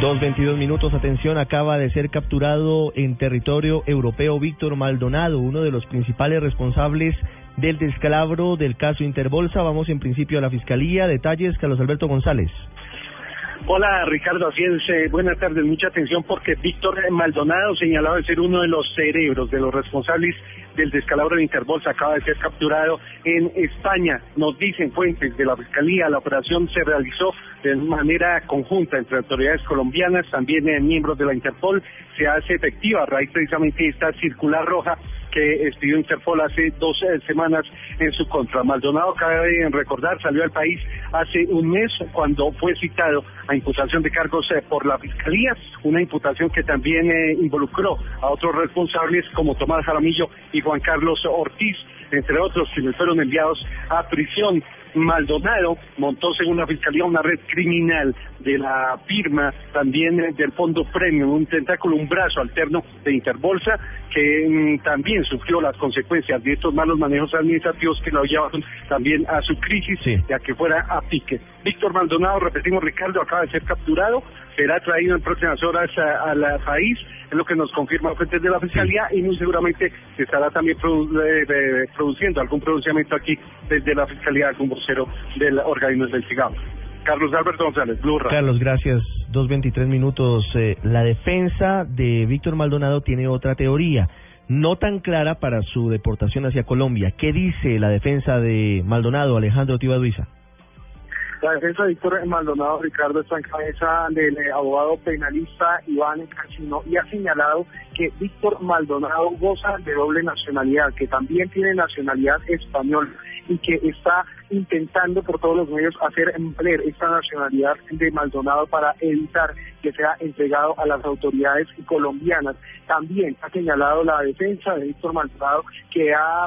Dos veintidós minutos, atención, acaba de ser capturado en territorio europeo Víctor Maldonado, uno de los principales responsables del descalabro del caso Interbolsa. Vamos en principio a la Fiscalía. Detalles, Carlos Alberto González. Hola Ricardo, así es, eh, buenas tardes, mucha atención porque Víctor Maldonado, señalado de ser uno de los cerebros, de los responsables del descalabro de Interbolsa, acaba de ser capturado en España. Nos dicen fuentes de la Fiscalía, la operación se realizó de manera conjunta entre autoridades colombianas, también eh, miembros de la Interpol, se hace efectiva a raíz precisamente de esta circular roja que expidió Interpol hace dos eh, semanas en su contra. Maldonado, cabe recordar, salió al país hace un mes cuando fue citado a imputación de cargos eh, por la Fiscalía, una imputación que también eh, involucró a otros responsables como Tomás Jaramillo y Juan Carlos Ortiz, entre otros, quienes fueron enviados a prisión. Maldonado montó, según la Fiscalía, una red criminal de la firma también del Fondo Premium, un tentáculo, un brazo alterno de Interbolsa, que mm, también sufrió las consecuencias de estos malos manejos administrativos que lo llevaron también a su crisis, ya que fuera a pique. Víctor Maldonado, repetimos, Ricardo, acaba de ser capturado, será traído en próximas horas al país, es lo que nos confirma fuentes de la Fiscalía y muy seguramente se estará también produciendo algún pronunciamiento aquí desde la Fiscalía, algún vocero del organismo investigado. Carlos Alberto González, Blue Carlos, gracias. Dos veintitrés minutos. Eh, la defensa de Víctor Maldonado tiene otra teoría, no tan clara para su deportación hacia Colombia. ¿Qué dice la defensa de Maldonado, Alejandro Tibaduiza? La defensa de Víctor Maldonado Ricardo está en cabeza del eh, abogado penalista Iván Casino y ha señalado que Víctor Maldonado goza de doble nacionalidad, que también tiene nacionalidad española y que está intentando por todos los medios hacer emplear esta nacionalidad de Maldonado para evitar que sea entregado a las autoridades colombianas. También ha señalado la defensa de Víctor Maldonado que ha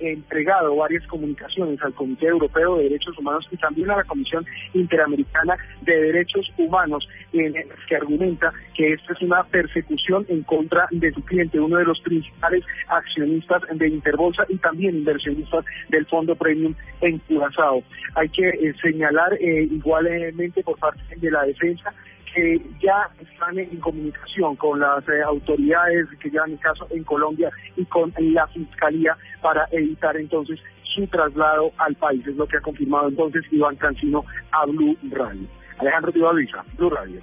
entregado varias comunicaciones al Comité Europeo de Derechos Humanos y también a la Comisión Interamericana de Derechos Humanos, en que argumenta que esta es una persecución en contra de su cliente, uno de los principales accionistas de Interbolsa y también inversionistas del Fondo Premium en Hay que eh, señalar eh, igualmente por parte de la defensa que ya están en comunicación con las eh, autoridades que llevan el caso en Colombia y con la Fiscalía para evitar entonces su traslado al país. Es lo que ha confirmado entonces Iván Cancino a Blue Radio. Alejandro Luisa, Blue Radio.